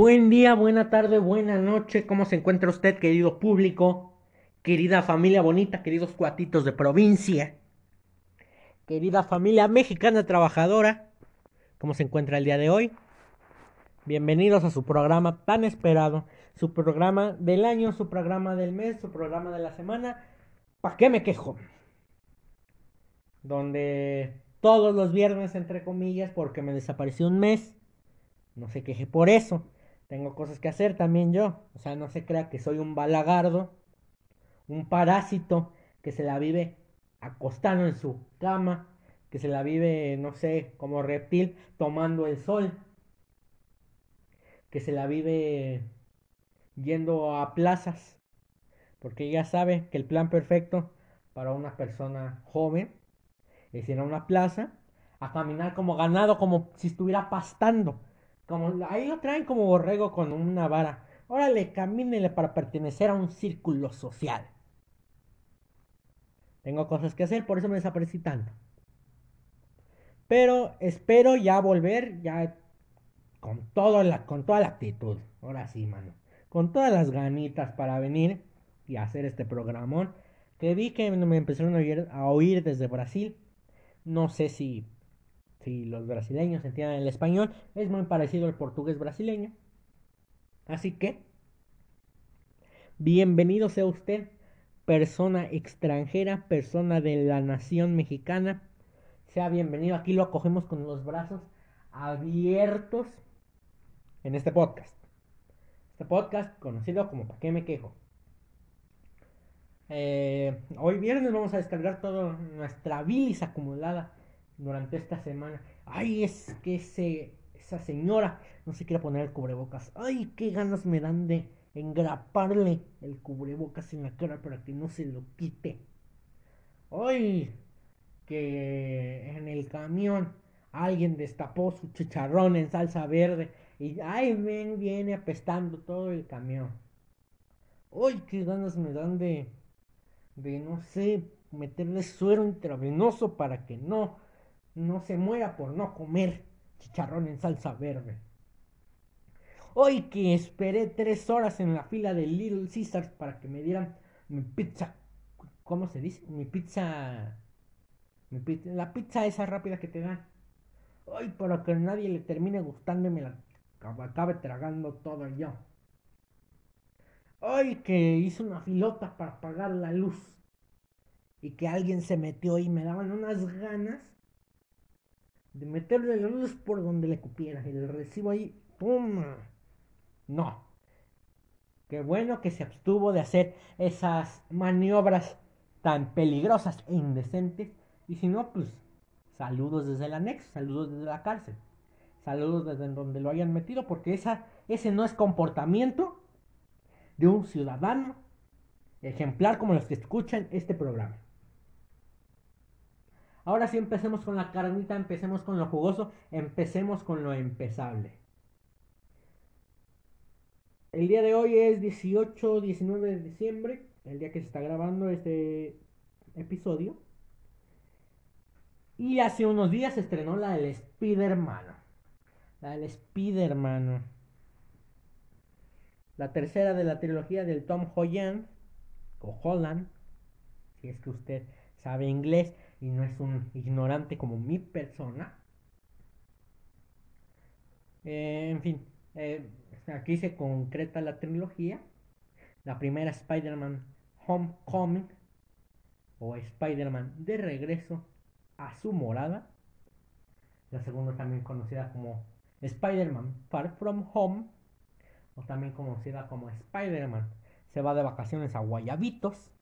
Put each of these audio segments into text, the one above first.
Buen día, buena tarde, buena noche. ¿Cómo se encuentra usted, querido público? Querida familia bonita, queridos cuatitos de provincia. Querida familia mexicana trabajadora. ¿Cómo se encuentra el día de hoy? Bienvenidos a su programa tan esperado. Su programa del año, su programa del mes, su programa de la semana. ¿Para qué me quejo? Donde todos los viernes, entre comillas, porque me desapareció un mes. No se queje por eso. Tengo cosas que hacer también yo. O sea, no se crea que soy un balagardo, un parásito que se la vive acostado en su cama, que se la vive, no sé, como reptil, tomando el sol, que se la vive yendo a plazas, porque ya sabe que el plan perfecto para una persona joven es ir a una plaza a caminar como ganado, como si estuviera pastando como, ahí lo traen como borrego con una vara. Órale, camínele para pertenecer a un círculo social. Tengo cosas que hacer, por eso me desaparecí tanto. Pero espero ya volver, ya con, todo la, con toda la actitud. Ahora sí, mano. Con todas las ganitas para venir y hacer este programón. Que vi que me empezaron a oír, a oír desde Brasil. No sé si si los brasileños entienden el español, es muy parecido al portugués brasileño. Así que, bienvenido sea usted, persona extranjera, persona de la nación mexicana. Sea bienvenido, aquí lo acogemos con los brazos abiertos en este podcast. Este podcast conocido como ¿Para qué me quejo? Eh, hoy viernes vamos a descargar toda nuestra bilis acumulada durante esta semana. Ay, es que ese, esa señora no se quiere poner el cubrebocas. Ay, qué ganas me dan de engraparle el cubrebocas en la cara para que no se lo quite. Ay, que en el camión alguien destapó su chicharrón en salsa verde y ay, ven, viene apestando todo el camión. Ay, qué ganas me dan de, de no sé, meterle suero intravenoso para que no no se muera por no comer chicharrón en salsa verde. Hoy que esperé tres horas en la fila de Little Caesars para que me dieran mi pizza. ¿Cómo se dice? Mi pizza. Mi pizza la pizza esa rápida que te dan. Hoy para que nadie le termine gustando y me la acabe tragando todo yo. Hoy que hice una filota para apagar la luz. Y que alguien se metió y me daban unas ganas de meterle la luz por donde le cupiera. Y el recibo ahí, ¡pum! No. Qué bueno que se abstuvo de hacer esas maniobras tan peligrosas e indecentes. Y si no, pues saludos desde el anexo, saludos desde la cárcel, saludos desde donde lo hayan metido, porque esa, ese no es comportamiento de un ciudadano ejemplar como los que escuchan este programa. Ahora sí empecemos con la carnita, empecemos con lo jugoso, empecemos con lo empezable. El día de hoy es 18, 19 de diciembre, el día que se está grabando este episodio. Y hace unos días se estrenó la del Spider-Man. La del Spider-Man. La tercera de la trilogía del Tom Holland. O Holland. Si es que usted sabe inglés y no es un ignorante como mi persona. Eh, en fin, eh, aquí se concreta la trilogía. La primera Spider-Man Homecoming o Spider-Man de regreso a su morada. La segunda también conocida como Spider-Man Far From Home o también conocida como Spider-Man se va de vacaciones a Guayabitos.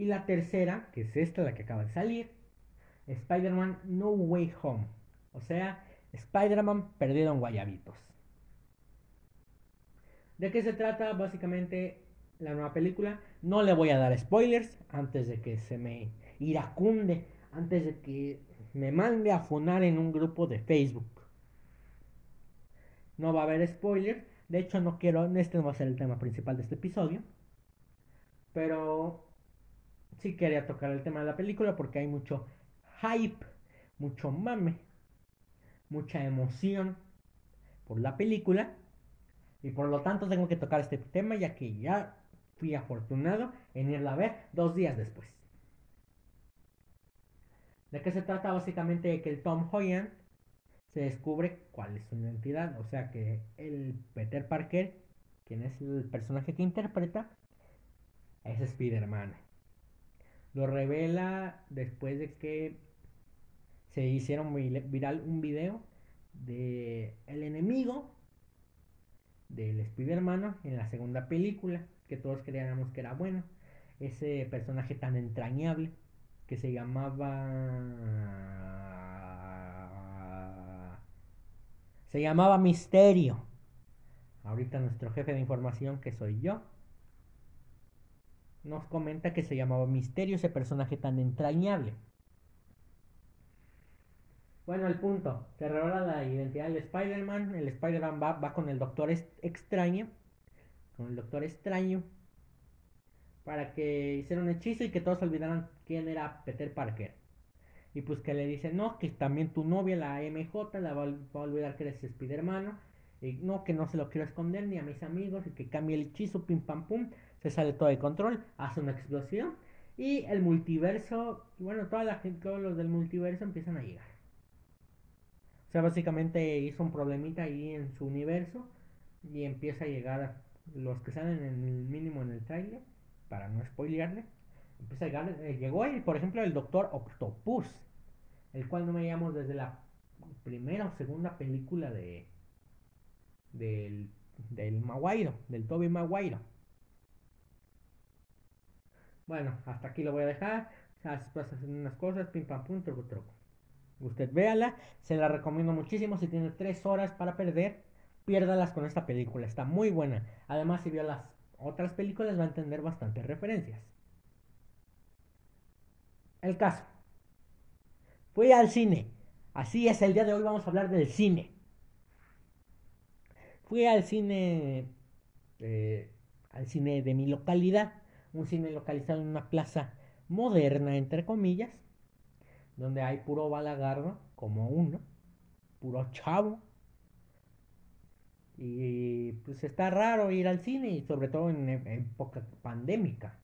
Y la tercera, que es esta, la que acaba de salir, Spider-Man No Way Home. O sea, Spider-Man perdido en Guayabitos. ¿De qué se trata? Básicamente la nueva película. No le voy a dar spoilers antes de que se me iracunde, antes de que me mande a funar en un grupo de Facebook. No va a haber spoilers. De hecho, no quiero, este no va a ser el tema principal de este episodio. Pero sí quería tocar el tema de la película porque hay mucho hype, mucho mame, mucha emoción por la película. Y por lo tanto tengo que tocar este tema ya que ya fui afortunado en irla a ver dos días después. ¿De qué se trata? Básicamente de que el Tom Holland se descubre cuál es su identidad. O sea que el Peter Parker, quien es el personaje que interpreta, es Spider-Man. Lo revela después de que se hicieron viral un video de el enemigo del Spider-Man en la segunda película, que todos creíamos que era bueno. Ese personaje tan entrañable que se llamaba se llamaba Misterio. Ahorita nuestro jefe de información, que soy yo, nos comenta que se llamaba Misterio, ese personaje tan entrañable. Bueno, el punto. Se revela la identidad del Spider-Man. El Spider-Man va, con el Doctor Extraño. Con el Doctor Extraño. Para que hiciera un hechizo y que todos olvidaran quién era Peter Parker. Y pues que le dice, no, que también tu novia, la MJ, la va, a olvidar que eres Spider-Man. Y no, que no se lo quiero esconder ni a mis amigos. Y que cambie el hechizo, pim pam pum se sale todo de control, hace una explosión y el multiverso, bueno, toda la gente, todos los del multiverso empiezan a llegar. O sea, básicamente hizo un problemita ahí en su universo y empieza a llegar los que salen en el mínimo en el trailer, para no spoilearle. Empieza a llegar, eh, llegó ahí, por ejemplo, el Doctor Octopus, el cual no veíamos desde la primera o segunda película de del, del Maguire, del Toby Maguire. Bueno, hasta aquí lo voy a dejar. Pasan unas cosas, pim pam pum, troco troco. Usted véala, se la recomiendo muchísimo. Si tiene tres horas para perder, piérdalas con esta película. Está muy buena. Además, si vio las otras películas, va a entender bastantes referencias. El caso. Fui al cine. Así es, el día de hoy vamos a hablar del cine. Fui al cine. Eh, al cine de mi localidad un cine localizado en una plaza moderna, entre comillas, donde hay puro balagardo, como uno, puro chavo. Y pues está raro ir al cine, y sobre todo en época pandémica.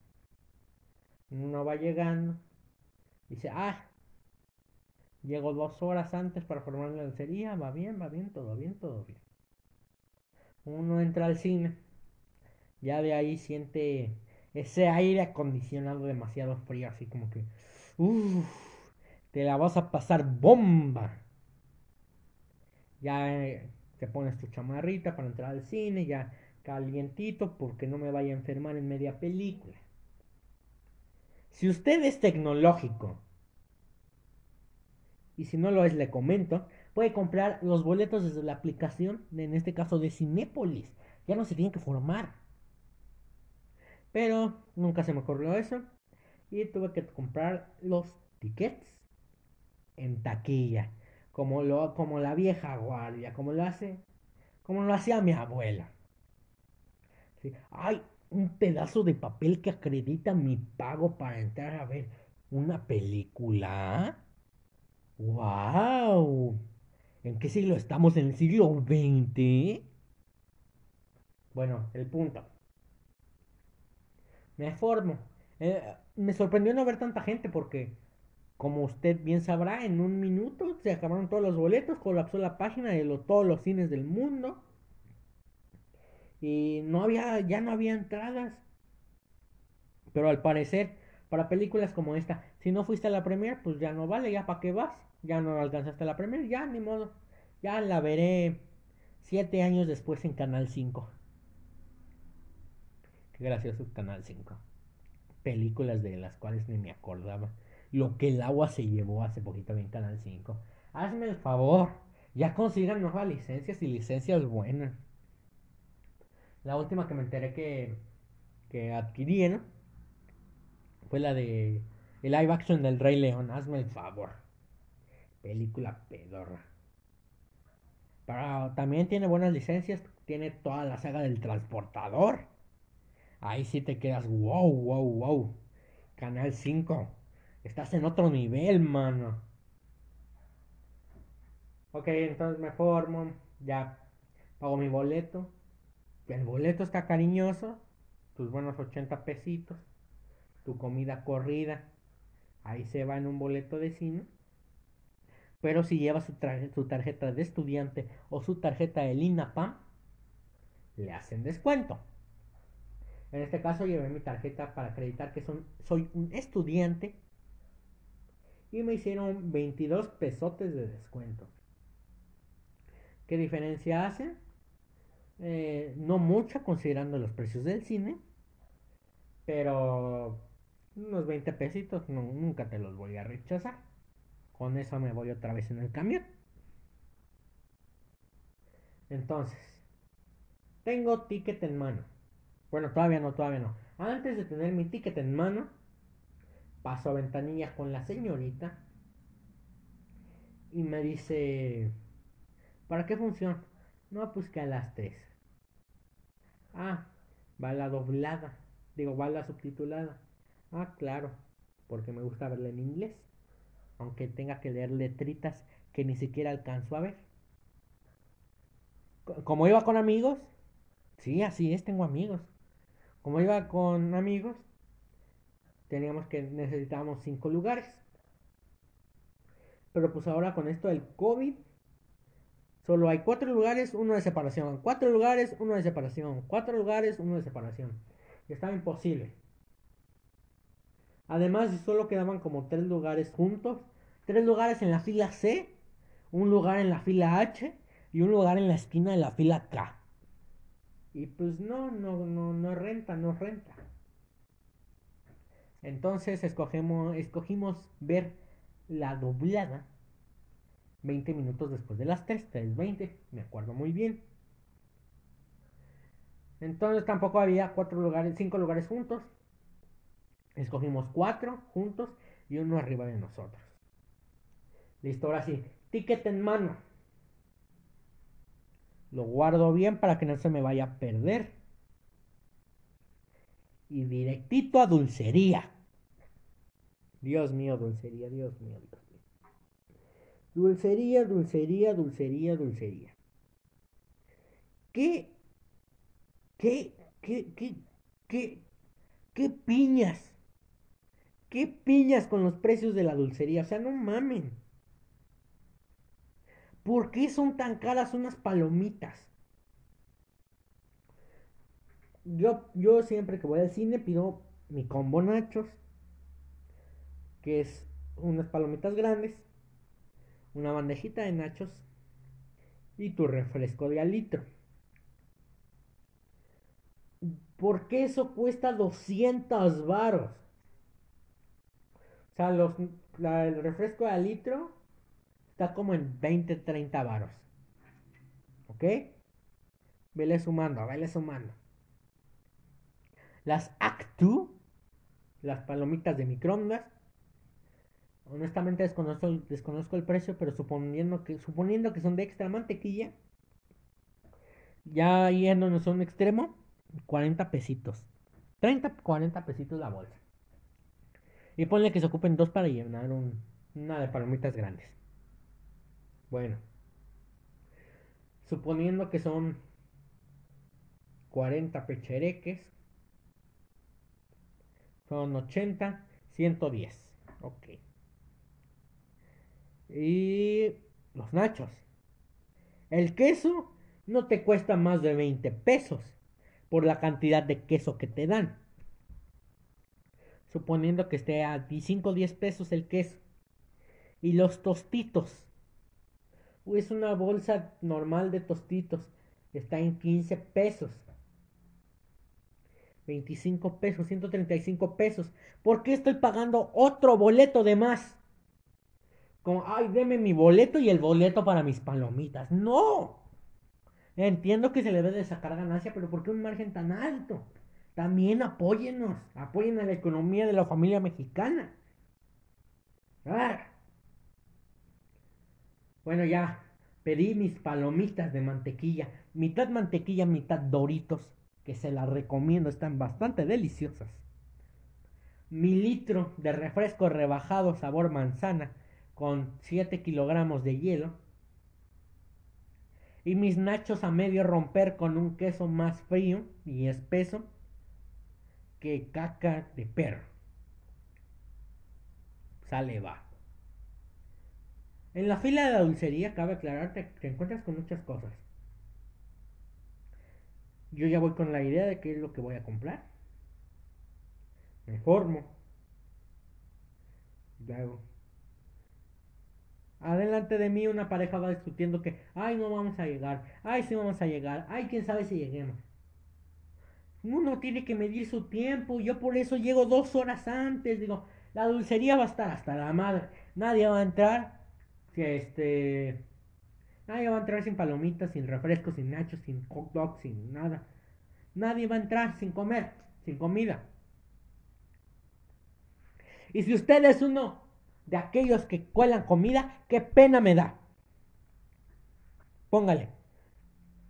Uno va llegando, dice, ah, llego dos horas antes para formar la lencería, va bien, va bien, todo bien, todo bien. Uno entra al cine, ya de ahí siente ese aire acondicionado demasiado frío, así como que, uff, te la vas a pasar bomba. Ya eh, te pones tu chamarrita para entrar al cine, ya calientito, porque no me vaya a enfermar en media película. Si usted es tecnológico, y si no lo es, le comento, puede comprar los boletos desde la aplicación, en este caso de Cinépolis. Ya no se tiene que formar. Pero nunca se me ocurrió eso. Y tuve que comprar los tickets en taquilla. Como, lo, como la vieja guardia. Como lo hace. Como lo hacía mi abuela. ¿Sí? Hay un pedazo de papel que acredita mi pago para entrar a ver una película. ¡Wow! ¿En qué siglo estamos? ¿En el siglo XX? Bueno, el punto me formo. Eh, me sorprendió no ver tanta gente porque, como usted bien sabrá, en un minuto se acabaron todos los boletos, colapsó la página de todos los cines del mundo. Y no había, ya no había entradas. Pero al parecer, para películas como esta, si no fuiste a la premier, pues ya no vale, ya para qué vas. Ya no alcanzaste la premier, ya ni modo. Ya la veré siete años después en Canal 5. Qué gracioso Canal 5. Películas de las cuales ni me acordaba. Lo que el agua se llevó hace poquito en Canal 5. Hazme el favor. Ya consigan nuevas licencias y licencias buenas. La última que me enteré que, que adquirieron fue la de el live action del Rey León. Hazme el favor. Película pedorra. Pero también tiene buenas licencias. Tiene toda la saga del transportador ahí sí te quedas, wow, wow, wow. Canal 5. Estás en otro nivel, mano. Ok, entonces me formo. Ya. pago mi boleto. El boleto está cariñoso, tus buenos 80 pesitos, tu comida corrida, ahí se va en un boleto de cine. Pero si lleva su, su tarjeta de estudiante o su tarjeta de INAPAM, le hacen descuento. En este caso llevé mi tarjeta para acreditar que son, soy un estudiante y me hicieron 22 pesotes de descuento. ¿Qué diferencia hace? Eh, no mucha considerando los precios del cine, pero unos 20 pesitos nunca te los voy a rechazar. Con eso me voy otra vez en el camión. Entonces, tengo ticket en mano. Bueno, todavía no, todavía no. Antes de tener mi ticket en mano, paso a ventanilla con la señorita y me dice, ¿para qué función? No, pues que a las 3. Ah, va la doblada. Digo, va la subtitulada. Ah, claro, porque me gusta verla en inglés. Aunque tenga que leer letritas que ni siquiera alcanzo a ver. Como iba con amigos, sí, así es, tengo amigos. Como iba con amigos, teníamos que necesitábamos cinco lugares. Pero pues ahora con esto del COVID, solo hay cuatro lugares, uno de separación. Cuatro lugares, uno de separación. Cuatro lugares, uno de separación. Y estaba imposible. Además, solo quedaban como tres lugares juntos. Tres lugares en la fila C, un lugar en la fila H y un lugar en la esquina de la fila K. Y pues no, no, no, no renta, no renta. Entonces escogemos, escogimos ver la doblada 20 minutos después de las 3, 3.20, me acuerdo muy bien. Entonces tampoco había cuatro lugares, cinco lugares juntos. Escogimos cuatro juntos y uno arriba de nosotros. Listo, ahora sí. Ticket en mano. Lo guardo bien para que no se me vaya a perder. Y directito a dulcería. Dios mío, dulcería, Dios mío, Dios mío. Dulcería, dulcería, dulcería, dulcería. ¿Qué? ¿Qué? ¿Qué? ¿Qué? ¿Qué? ¿Qué piñas? ¿Qué piñas con los precios de la dulcería? O sea, no mamen. ¿Por qué son tan caras unas palomitas? Yo, yo siempre que voy al cine pido mi combo nachos que es unas palomitas grandes, una bandejita de nachos y tu refresco de al litro. ¿Por qué eso cuesta 200 varos? O sea, los, el refresco de al litro está como en 20, 30 varos. ¿Ok? Vele sumando, vele sumando. Las Actu, las palomitas de microondas, Honestamente desconozco, el precio, pero suponiendo que, suponiendo que son de extra mantequilla, ya yéndonos a un extremo, 40 pesitos. 30, 40 pesitos la bolsa. Y ponle que se ocupen dos para llenar un, una de palomitas grandes. Bueno. Suponiendo que son 40 pechereques. Son 80, 110. Ok y los nachos. El queso no te cuesta más de 20 pesos por la cantidad de queso que te dan. Suponiendo que esté a 5 o 10 pesos el queso. Y los tostitos. Es una bolsa normal de tostitos. Está en 15 pesos. 25 pesos, 135 pesos. ¿Por qué estoy pagando otro boleto de más? Como, ay, deme mi boleto y el boleto para mis palomitas. No. Entiendo que se le debe de sacar ganancia, pero ¿por qué un margen tan alto? También apóyennos, apoyen a la economía de la familia mexicana. Ah. Bueno, ya pedí mis palomitas de mantequilla, mitad mantequilla, mitad doritos, que se las recomiendo, están bastante deliciosas. Mi litro de refresco rebajado sabor manzana, con 7 kilogramos de hielo. Y mis nachos a medio romper con un queso más frío y espeso que caca de perro. Sale va. En la fila de la dulcería, cabe aclarar, te, te encuentras con muchas cosas. Yo ya voy con la idea de qué es lo que voy a comprar. Me formo. Hago. Adelante de mí una pareja va discutiendo que, ay, no vamos a llegar, ay, sí vamos a llegar, ay, quién sabe si lleguemos. Uno tiene que medir su tiempo, yo por eso llego dos horas antes, digo, la dulcería va a estar hasta la madre, nadie va a entrar, que este, nadie va a entrar sin palomitas, sin refrescos, sin nachos, sin hot dogs, sin nada. Nadie va a entrar sin comer, sin comida. Y si usted es uno de aquellos que cuelan comida, qué pena me da. Póngale.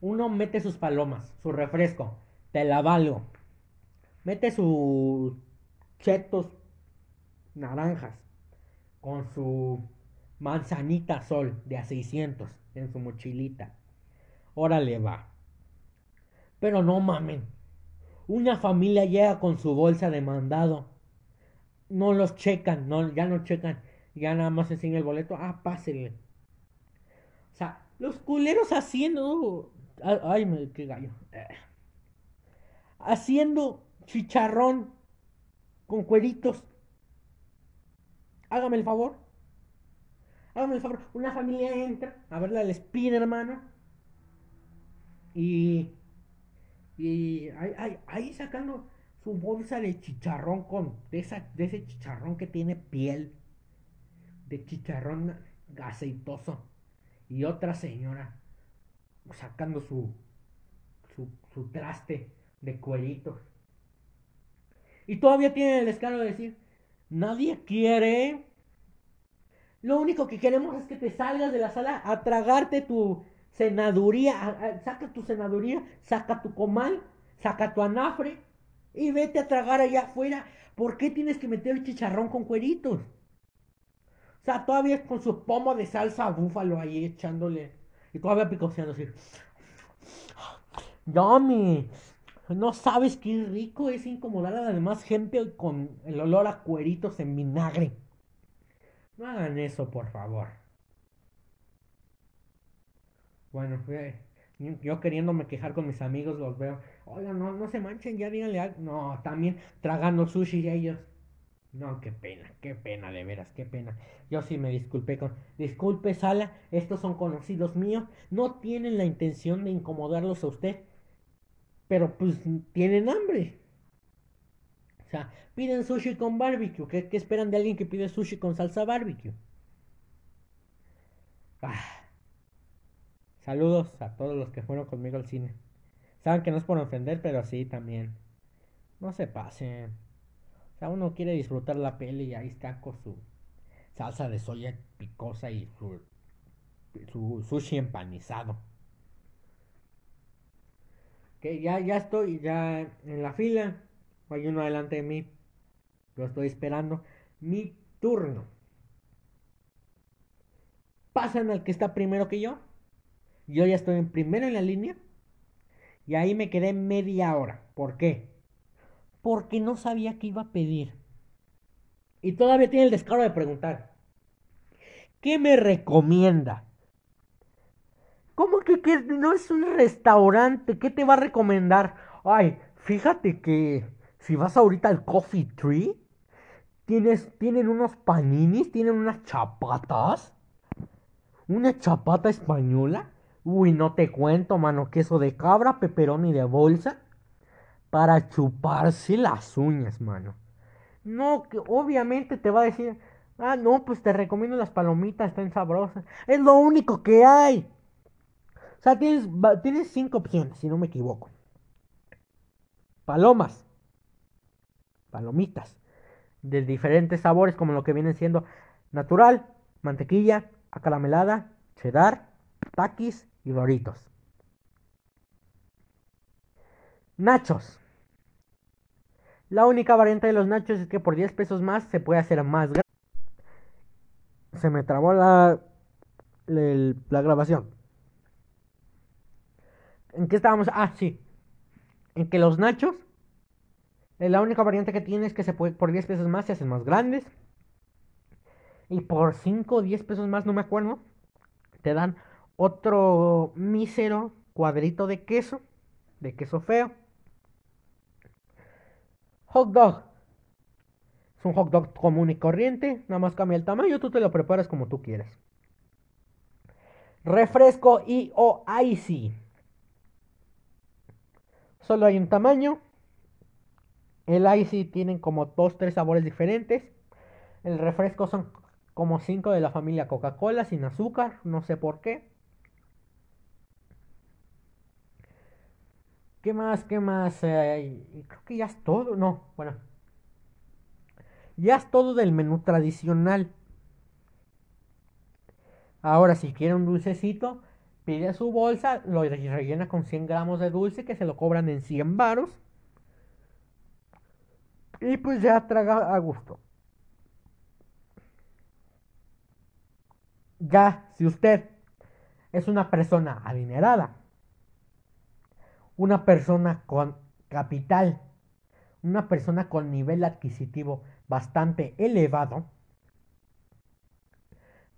Uno mete sus palomas, su refresco, te la valgo. Mete sus chetos naranjas con su manzanita sol de a 600 en su mochilita. Órale va. Pero no mamen. Una familia llega con su bolsa de mandado no los checan, no, ya no checan, ya nada más enseña el boleto, ah, pásele. O sea, los culeros haciendo, ay, me, qué gallo, haciendo chicharrón con cueritos. Hágame el favor. El favor. Una familia entra a verla al Spin, hermano. Y. Y ahí, ahí sacando su bolsa de chicharrón con de, de ese chicharrón que tiene piel de chicharrón aceitoso y otra señora sacando su, su, su traste de cueritos y todavía tiene el descaro de decir nadie quiere lo único que queremos es que te salgas de la sala a tragarte tu senaduría saca tu senaduría saca tu comal saca tu anafre y vete a tragar allá afuera. ¿Por qué tienes que meter el chicharrón con cueritos? O sea, todavía con su pomo de salsa búfalo ahí echándole. Y todavía picoseando así. Yummy. No sabes qué rico es incomodar a la demás gente con el olor a cueritos en vinagre. No hagan eso, por favor. Bueno, yo queriéndome quejar con mis amigos los veo. Oigan, no, no se manchen, ya díganle algo. No, también tragando sushi ellos. No, qué pena, qué pena, de veras, qué pena. Yo sí me disculpé con... Disculpe, Sala, estos son conocidos míos. No tienen la intención de incomodarlos a usted. Pero pues tienen hambre. Piden sushi con barbecue. ¿Qué, qué esperan de alguien que pide sushi con salsa barbecue? Ah. Saludos a todos los que fueron conmigo al cine. Saben que no es por ofender, pero sí también. No se pasen. O sea, uno quiere disfrutar la peli y ahí está con su salsa de soya picosa y su, su sushi empanizado. Que ya, ya estoy ya en la fila. Hay uno delante de mí. Lo estoy esperando. Mi turno. Pasan al que está primero que yo. Yo ya estoy en primero en la línea. Y ahí me quedé media hora. ¿Por qué? Porque no sabía qué iba a pedir. Y todavía tiene el descaro de preguntar. ¿Qué me recomienda? ¿Cómo que, no es un restaurante? ¿Qué te va a recomendar? Ay, fíjate que si vas ahorita al Coffee Tree, tienes, tienen unos paninis, tienen unas chapatas. Una chapata española Uy, no te cuento, mano, queso de cabra, peperoni de bolsa para chuparse las uñas, mano. No, que obviamente te va a decir, ah, no, pues te recomiendo las palomitas, están sabrosas. Es lo único que hay. O sea, tienes, tienes cinco opciones, si no me equivoco. Palomas. Palomitas. De diferentes sabores, como lo que vienen siendo natural, mantequilla, acaramelada, cheddar, taquis y Doritos. Nachos. La única variante de los nachos es que por 10 pesos más se puede hacer más grande. Se me trabó la, la grabación. ¿En qué estábamos? Ah, sí. En que los nachos, la única variante que tiene es que se puede, por 10 pesos más se hacen más grandes. Y por 5 o 10 pesos más, no me acuerdo, te dan otro mísero cuadrito de queso, de queso feo. Hot dog. Es un hot dog común y corriente, nada más cambia el tamaño, tú te lo preparas como tú quieras. Refresco y o icy. Solo hay un tamaño. El icy tienen como dos, tres sabores diferentes. El refresco son como cinco de la familia Coca-Cola sin azúcar, no sé por qué. ¿Qué más? ¿Qué más? creo que ya es todo. No, bueno. Ya es todo del menú tradicional. Ahora, si quiere un dulcecito, pide su bolsa, lo rellena con 100 gramos de dulce que se lo cobran en 100 varos. Y pues ya traga a gusto. Ya, si usted es una persona adinerada, una persona con capital, una persona con nivel adquisitivo bastante elevado,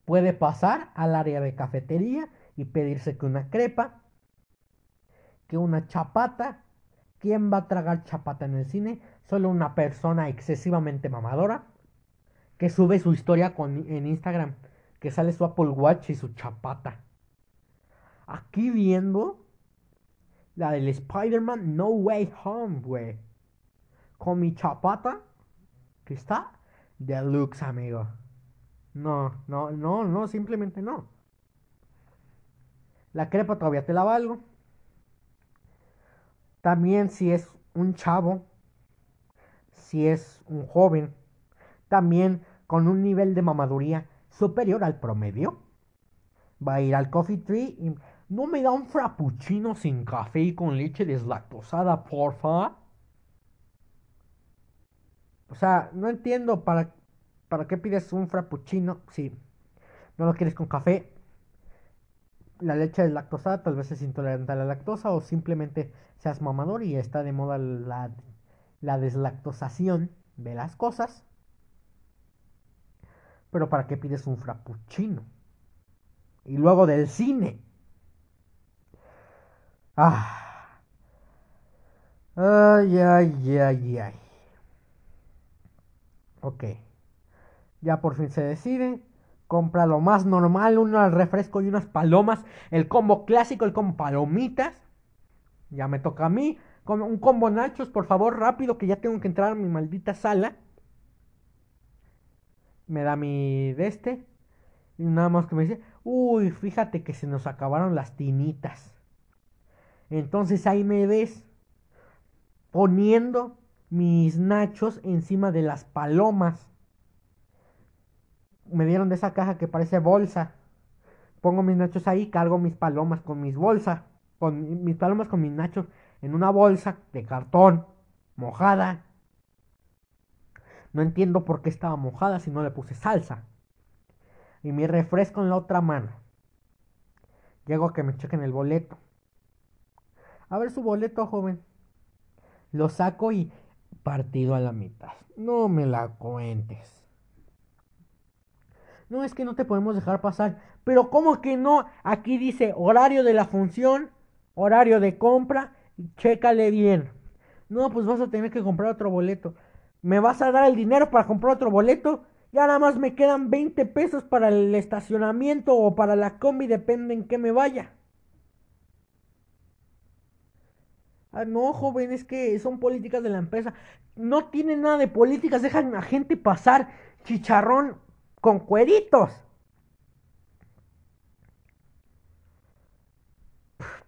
puede pasar al área de cafetería y pedirse que una crepa, que una chapata. ¿Quién va a tragar chapata en el cine? Solo una persona excesivamente mamadora que sube su historia en Instagram, que sale su Apple Watch y su chapata. Aquí viendo la del Spider-Man No Way Home, güey. Con mi chapata. Que está deluxe, amigo. No, no, no, no, simplemente no. La crepa todavía te la valgo. También si es un chavo, si es un joven, también con un nivel de mamaduría superior al promedio, va a ir al Coffee Tree y ¿No me da un frappuccino sin café y con leche deslactosada, porfa? O sea, no entiendo para, para qué pides un frappuccino si no lo quieres con café. La leche deslactosada tal vez es intolerante a la lactosa o simplemente seas mamador y está de moda la, la deslactosación de las cosas. Pero ¿para qué pides un frappuccino? Y luego del cine. Ah. Ay, ay, ay, ay. Ok. Ya por fin se decide. Compra lo más normal, un refresco y unas palomas. El combo clásico, el combo palomitas. Ya me toca a mí. Un combo nachos, por favor, rápido, que ya tengo que entrar a mi maldita sala. Me da mi de este. Y nada más que me dice, uy, fíjate que se nos acabaron las tinitas. Entonces ahí me ves poniendo mis nachos encima de las palomas. Me dieron de esa caja que parece bolsa. Pongo mis nachos ahí, cargo mis palomas con mis bolsas. Con mis palomas con mis nachos en una bolsa de cartón, mojada. No entiendo por qué estaba mojada si no le puse salsa. Y mi refresco en la otra mano. Llego a que me chequen el boleto. A ver su boleto, joven. Lo saco y partido a la mitad. No me la cuentes. No, es que no te podemos dejar pasar. Pero ¿cómo que no? Aquí dice horario de la función, horario de compra. Chécale bien. No, pues vas a tener que comprar otro boleto. ¿Me vas a dar el dinero para comprar otro boleto? Ya nada más me quedan 20 pesos para el estacionamiento o para la combi, depende en qué me vaya. Ah, no, joven, es que son políticas de la empresa. No tienen nada de políticas, dejan a gente pasar chicharrón con cueritos.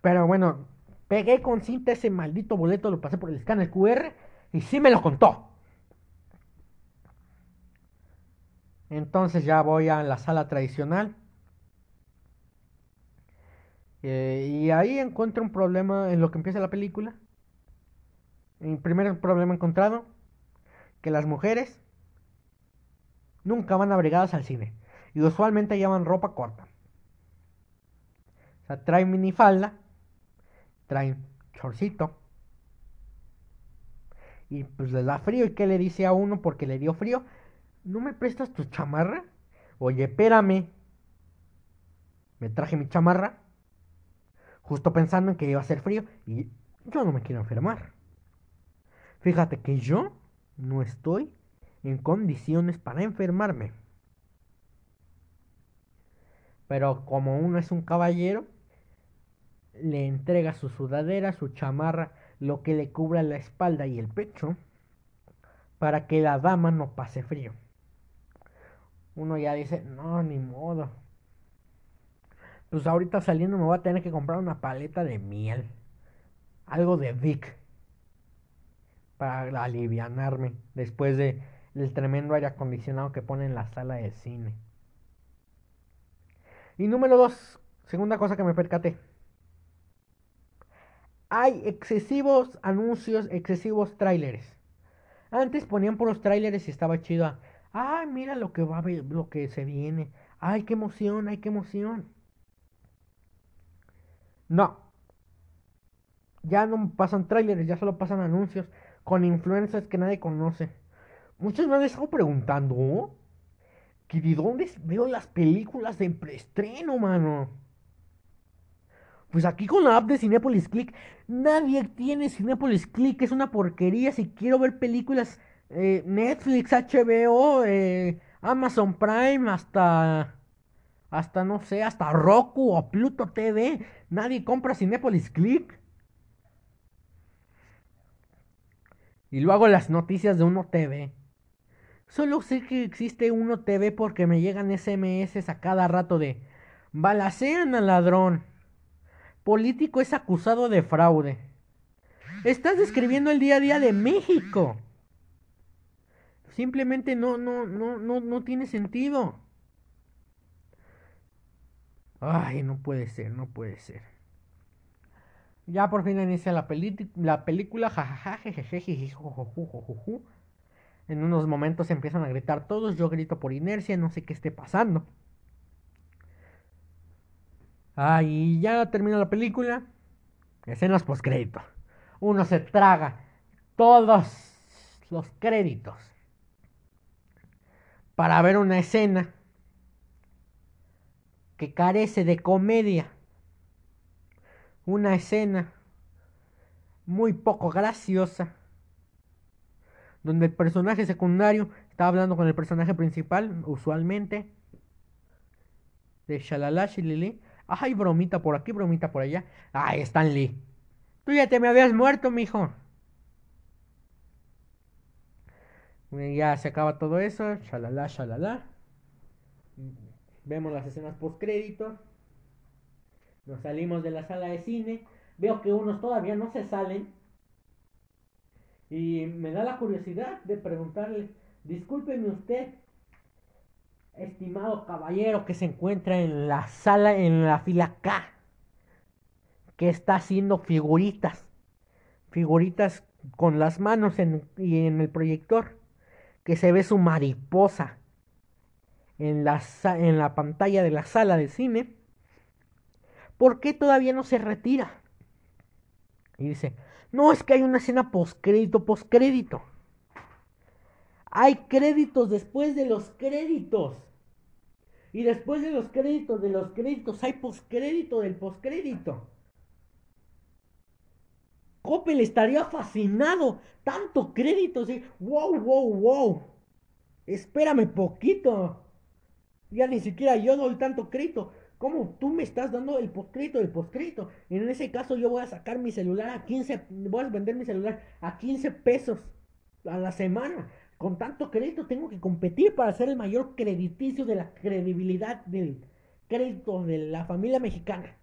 Pero bueno, pegué con cinta ese maldito boleto, lo pasé por el escáner QR y sí me lo contó. Entonces ya voy a la sala tradicional. Eh, y ahí encuentro un problema en lo que empieza la película. El primer problema encontrado, que las mujeres nunca van abrigadas al cine. Y usualmente llevan ropa corta. O sea, traen minifalda, traen chorcito. Y pues les da frío. ¿Y qué le dice a uno porque le dio frío? ¿No me prestas tu chamarra? Oye, espérame. Me traje mi chamarra. Justo pensando en que iba a hacer frío. Y yo no me quiero enfermar. Fíjate que yo no estoy en condiciones para enfermarme. Pero como uno es un caballero, le entrega su sudadera, su chamarra, lo que le cubra la espalda y el pecho, para que la dama no pase frío. Uno ya dice, no, ni modo. Pues ahorita saliendo me voy a tener que comprar una paleta de miel. Algo de Vic. Para alivianarme después de el tremendo aire acondicionado que pone en la sala de cine. Y número dos, segunda cosa que me percaté. Hay excesivos anuncios, excesivos tráileres. Antes ponían por los tráileres y estaba chido. Ay, mira lo que va a ver, lo que se viene. Ay, qué emoción, ay, qué emoción. No. Ya no pasan tráileres, ya solo pasan anuncios con influencers que nadie conoce. Muchos me han estado preguntando que de dónde veo las películas de preestreno, mano. Pues aquí con la app de Cinepolis Click, nadie tiene Cinepolis Click, es una porquería. Si quiero ver películas, eh, Netflix, HBO, eh, Amazon Prime, hasta, hasta no sé, hasta Roku o Pluto TV, nadie compra Cinepolis Click. Y luego las noticias de Uno TV. Solo sé que existe Uno TV porque me llegan SMS a cada rato de balacean al ladrón. Político es acusado de fraude. Estás describiendo el día a día de México. Simplemente no, tiene sentido. Ay, no puede ser, no puede ser. Ya por fin inicia la, la película. En unos momentos empiezan a gritar todos. Yo grito por inercia, no sé qué esté pasando. Ay, ya termina la película. Escenas post crédito. Uno se traga todos los créditos para ver una escena que carece de comedia una escena muy poco graciosa donde el personaje secundario está hablando con el personaje principal, usualmente, de Shalala Shilili. Ay, bromita por aquí, bromita por allá. Ay, Stan Lee. Tú ya te me habías muerto, mijo. Ya se acaba todo eso. Shalala, shalala. Vemos las escenas post crédito. Nos salimos de la sala de cine. Veo que unos todavía no se salen. Y me da la curiosidad de preguntarle, discúlpeme usted, estimado caballero que se encuentra en la sala, en la fila K, que está haciendo figuritas, figuritas con las manos y en el proyector, que se ve su mariposa en la, en la pantalla de la sala de cine ¿por qué todavía no se retira? Y dice, no, es que hay una escena postcrédito, postcrédito. Hay créditos después de los créditos. Y después de los créditos de los créditos hay postcrédito del postcrédito. Coppel estaría fascinado. Tanto crédito. ¿sí? Wow, wow, wow. Espérame poquito. Ya ni siquiera yo doy tanto crédito. ¿Cómo tú me estás dando el postcrédito del postcrédito? En ese caso yo voy a sacar mi celular a 15, voy a vender mi celular a 15 pesos a la semana. Con tanto crédito tengo que competir para ser el mayor crediticio de la credibilidad del crédito de la familia mexicana.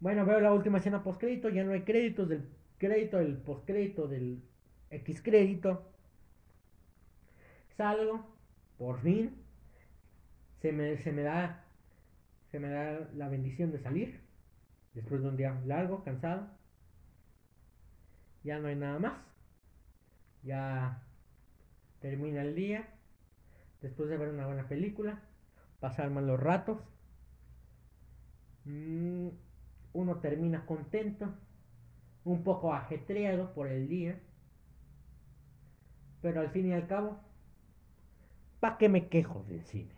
Bueno, veo la última escena postcrédito, ya no hay créditos del crédito, del postcrédito, del X crédito. Salgo, por fin, se me, se me da se me da la bendición de salir después de un día largo, cansado. Ya no hay nada más. Ya termina el día. Después de ver una buena película, pasar malos ratos. mm, uno termina contento, un poco ajetreado por el día, pero al fin y al cabo, ¿para qué me quejo del cine?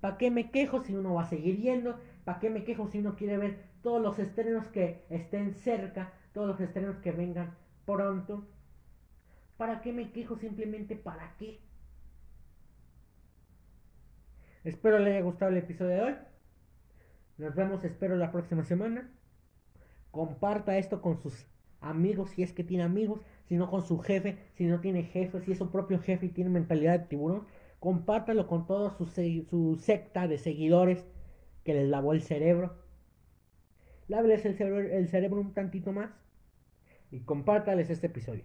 ¿Para qué me quejo si uno va a seguir yendo? ¿Para qué me quejo si uno quiere ver todos los estrenos que estén cerca, todos los estrenos que vengan pronto? ¿Para qué me quejo? Simplemente para qué. Espero le haya gustado el episodio de hoy. Nos vemos, espero, la próxima semana. Comparta esto con sus amigos, si es que tiene amigos, si no con su jefe, si no tiene jefe, si es su propio jefe y tiene mentalidad de tiburón. Compártalo con toda su secta de seguidores que les lavó el cerebro. Láveles el cerebro, el cerebro un tantito más y compártales este episodio.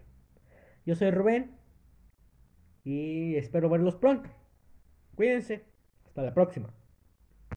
Yo soy Rubén y espero verlos pronto. Cuídense. Hasta la próxima.